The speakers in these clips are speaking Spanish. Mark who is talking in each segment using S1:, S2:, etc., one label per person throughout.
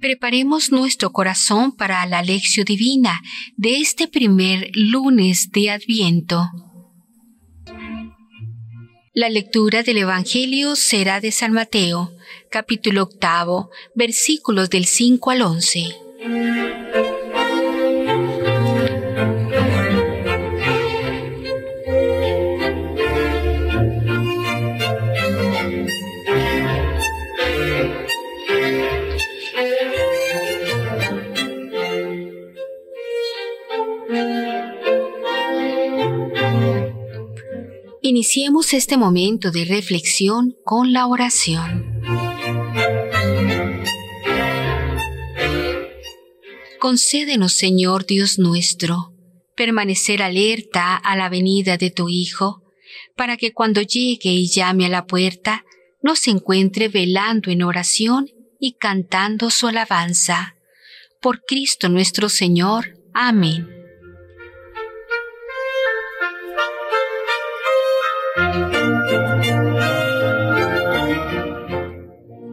S1: Preparemos nuestro corazón para la lección divina de este primer lunes de Adviento. La lectura del Evangelio será de San Mateo, capítulo octavo, versículos del 5 al 11. Iniciemos este momento de reflexión con la oración. Concédenos, Señor Dios nuestro, permanecer alerta a la venida de tu Hijo, para que cuando llegue y llame a la puerta, nos encuentre velando en oración y cantando su alabanza. Por Cristo nuestro Señor. Amén.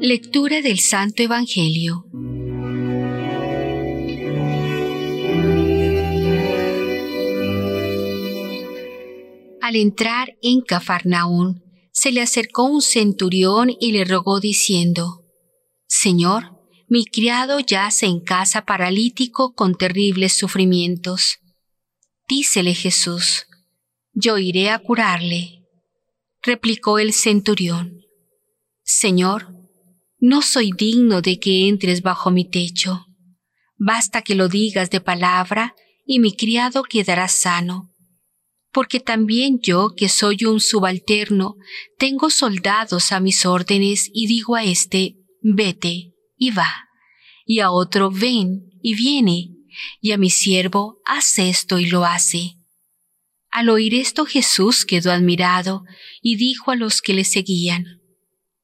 S1: Lectura del Santo Evangelio. Al entrar en Cafarnaún, se le acercó un centurión y le rogó diciendo, Señor, mi criado yace en casa paralítico con terribles sufrimientos. Dícele Jesús, yo iré a curarle. Replicó el centurión, Señor, no soy digno de que entres bajo mi techo. Basta que lo digas de palabra y mi criado quedará sano. Porque también yo, que soy un subalterno, tengo soldados a mis órdenes y digo a éste, vete, y va, y a otro, ven, y viene, y a mi siervo, haz esto y lo hace. Al oír esto Jesús quedó admirado y dijo a los que le seguían,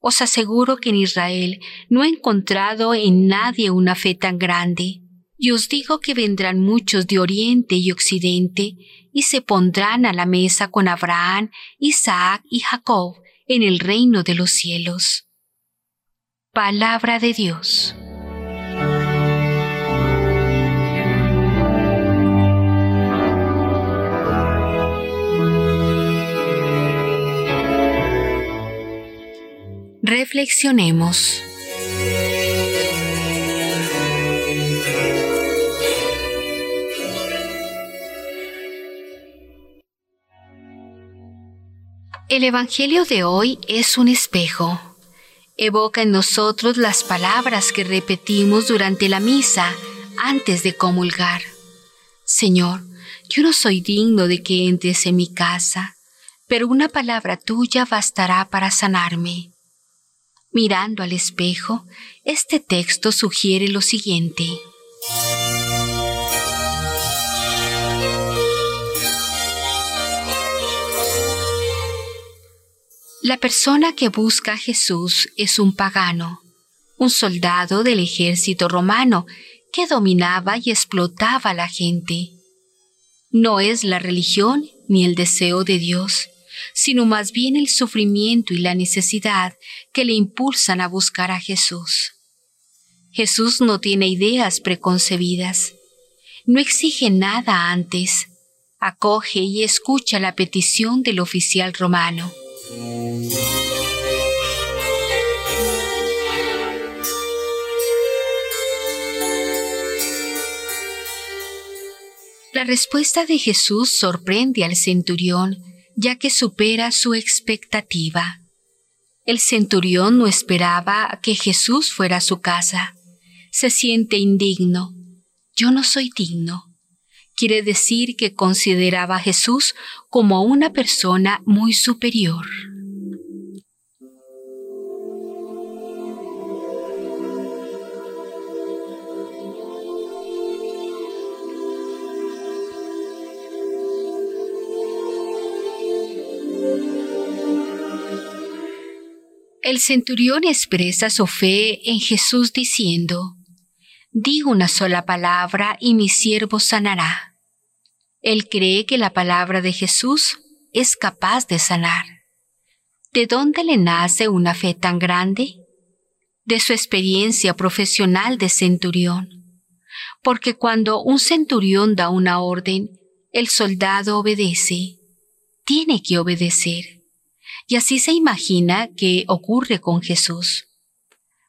S1: os aseguro que en Israel no he encontrado en nadie una fe tan grande. Y os digo que vendrán muchos de oriente y occidente y se pondrán a la mesa con Abraham, Isaac y Jacob en el reino de los cielos. Palabra de Dios. Reflexionemos. El Evangelio de hoy es un espejo. Evoca en nosotros las palabras que repetimos durante la misa antes de comulgar. Señor, yo no soy digno de que entres en mi casa, pero una palabra tuya bastará para sanarme. Mirando al espejo, este texto sugiere lo siguiente. La persona que busca a Jesús es un pagano, un soldado del ejército romano que dominaba y explotaba a la gente. No es la religión ni el deseo de Dios, sino más bien el sufrimiento y la necesidad que le impulsan a buscar a Jesús. Jesús no tiene ideas preconcebidas, no exige nada antes, acoge y escucha la petición del oficial romano. La respuesta de Jesús sorprende al centurión ya que supera su expectativa. El centurión no esperaba que Jesús fuera a su casa. Se siente indigno. Yo no soy digno. Quiere decir que consideraba a Jesús como una persona muy superior. El centurión expresa su fe en Jesús diciendo, Digo una sola palabra y mi siervo sanará. Él cree que la palabra de Jesús es capaz de sanar. ¿De dónde le nace una fe tan grande? De su experiencia profesional de centurión. Porque cuando un centurión da una orden, el soldado obedece. Tiene que obedecer. Y así se imagina que ocurre con Jesús.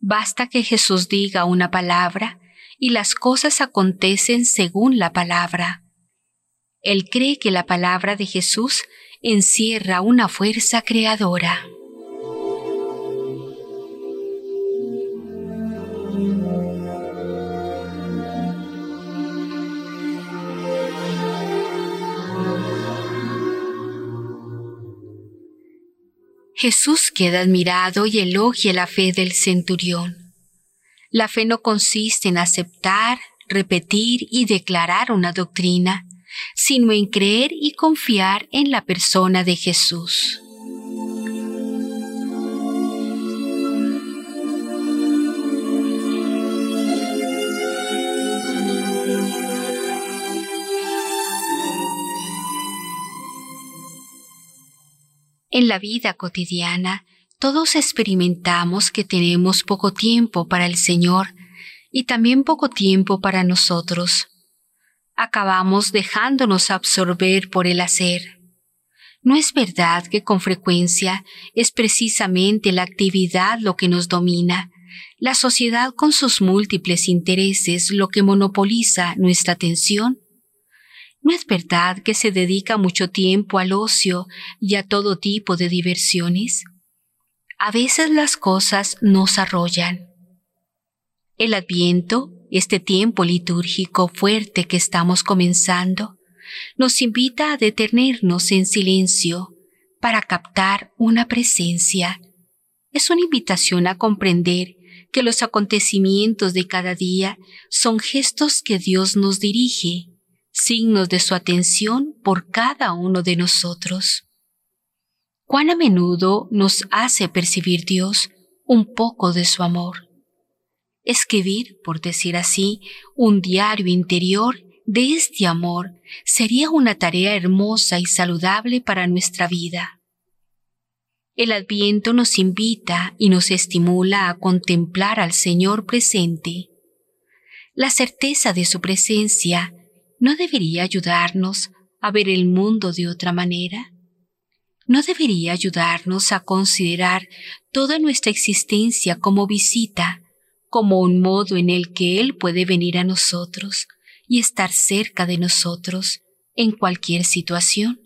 S1: Basta que Jesús diga una palabra y las cosas acontecen según la palabra. Él cree que la palabra de Jesús encierra una fuerza creadora. Jesús queda admirado y elogia la fe del centurión. La fe no consiste en aceptar, repetir y declarar una doctrina, sino en creer y confiar en la persona de Jesús. En la vida cotidiana, todos experimentamos que tenemos poco tiempo para el Señor y también poco tiempo para nosotros. Acabamos dejándonos absorber por el hacer. ¿No es verdad que con frecuencia es precisamente la actividad lo que nos domina, la sociedad con sus múltiples intereses lo que monopoliza nuestra atención? ¿No es verdad que se dedica mucho tiempo al ocio y a todo tipo de diversiones? A veces las cosas nos arrollan. El adviento, este tiempo litúrgico fuerte que estamos comenzando, nos invita a detenernos en silencio para captar una presencia. Es una invitación a comprender que los acontecimientos de cada día son gestos que Dios nos dirige signos de su atención por cada uno de nosotros. Cuán a menudo nos hace percibir Dios un poco de su amor. Escribir, por decir así, un diario interior de este amor sería una tarea hermosa y saludable para nuestra vida. El adviento nos invita y nos estimula a contemplar al Señor presente. La certeza de su presencia ¿no debería ayudarnos a ver el mundo de otra manera? ¿No debería ayudarnos a considerar toda nuestra existencia como visita, como un modo en el que Él puede venir a nosotros y estar cerca de nosotros en cualquier situación?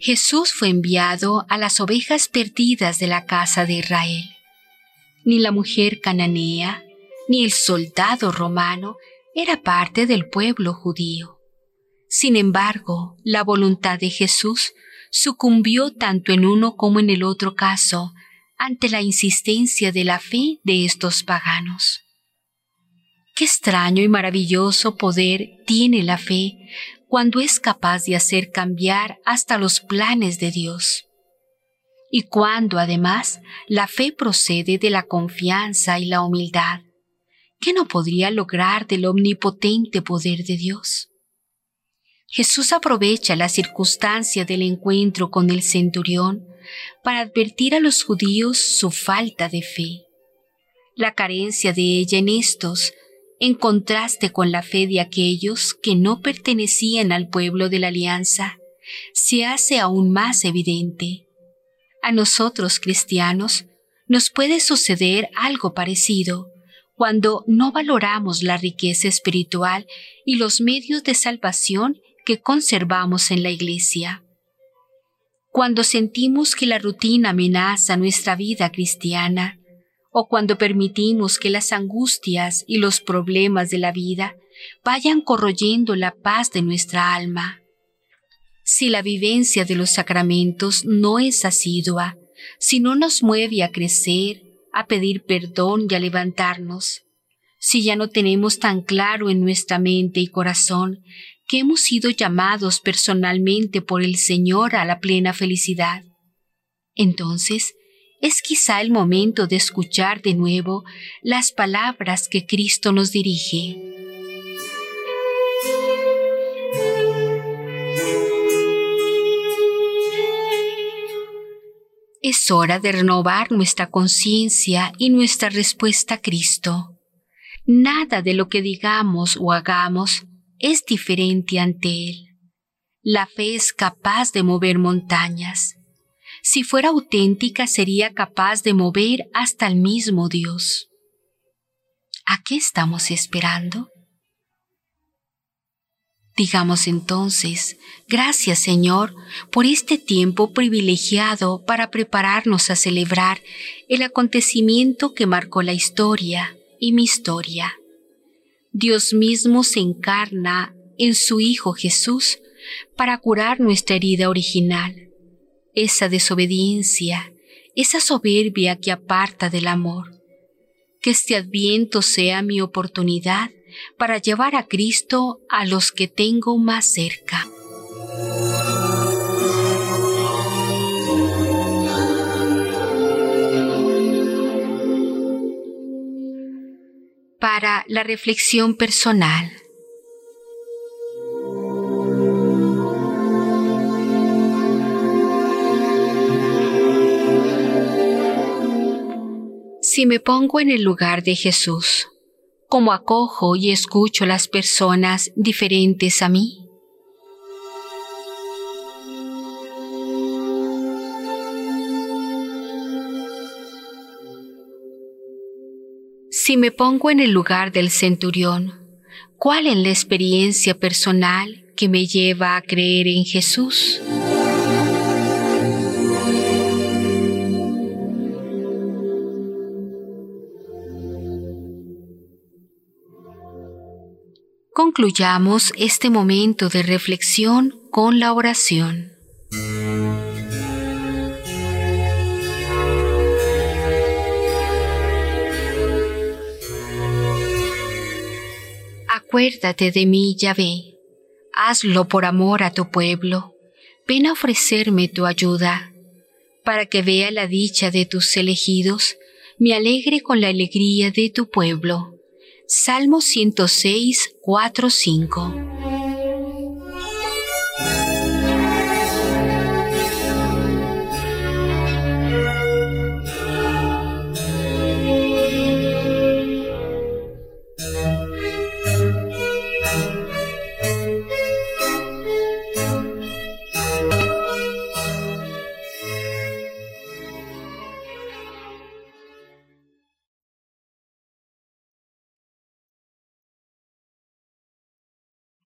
S1: Jesús fue enviado a las ovejas perdidas de la casa de Israel. Ni la mujer cananea, ni el soldado romano era parte del pueblo judío. Sin embargo, la voluntad de Jesús sucumbió tanto en uno como en el otro caso ante la insistencia de la fe de estos paganos. Qué extraño y maravilloso poder tiene la fe cuando es capaz de hacer cambiar hasta los planes de Dios. Y cuando además la fe procede de la confianza y la humildad, ¿qué no podría lograr del omnipotente poder de Dios? Jesús aprovecha la circunstancia del encuentro con el centurión para advertir a los judíos su falta de fe, la carencia de ella en estos en contraste con la fe de aquellos que no pertenecían al pueblo de la alianza, se hace aún más evidente. A nosotros cristianos nos puede suceder algo parecido cuando no valoramos la riqueza espiritual y los medios de salvación que conservamos en la Iglesia. Cuando sentimos que la rutina amenaza nuestra vida cristiana, o cuando permitimos que las angustias y los problemas de la vida vayan corroyendo la paz de nuestra alma. Si la vivencia de los sacramentos no es asidua, si no nos mueve a crecer, a pedir perdón y a levantarnos, si ya no tenemos tan claro en nuestra mente y corazón que hemos sido llamados personalmente por el Señor a la plena felicidad, entonces es quizá el momento de escuchar de nuevo las palabras que Cristo nos dirige. Es hora de renovar nuestra conciencia y nuestra respuesta a Cristo. Nada de lo que digamos o hagamos es diferente ante Él. La fe es capaz de mover montañas. Si fuera auténtica sería capaz de mover hasta el mismo Dios. ¿A qué estamos esperando? Digamos entonces, gracias Señor por este tiempo privilegiado para prepararnos a celebrar el acontecimiento que marcó la historia y mi historia. Dios mismo se encarna en su Hijo Jesús para curar nuestra herida original, esa desobediencia, esa soberbia que aparta del amor. Que este adviento sea mi oportunidad para llevar a Cristo a los que tengo más cerca. Para la reflexión personal. Si me pongo en el lugar de Jesús, ¿cómo acojo y escucho las personas diferentes a mí? Si me pongo en el lugar del centurión, ¿cuál es la experiencia personal que me lleva a creer en Jesús? Concluyamos este momento de reflexión con la oración. Acuérdate de mí, Yahvé. Hazlo por amor a tu pueblo. Ven a ofrecerme tu ayuda, para que vea la dicha de tus elegidos, me alegre con la alegría de tu pueblo Salmo 106, 4, 5.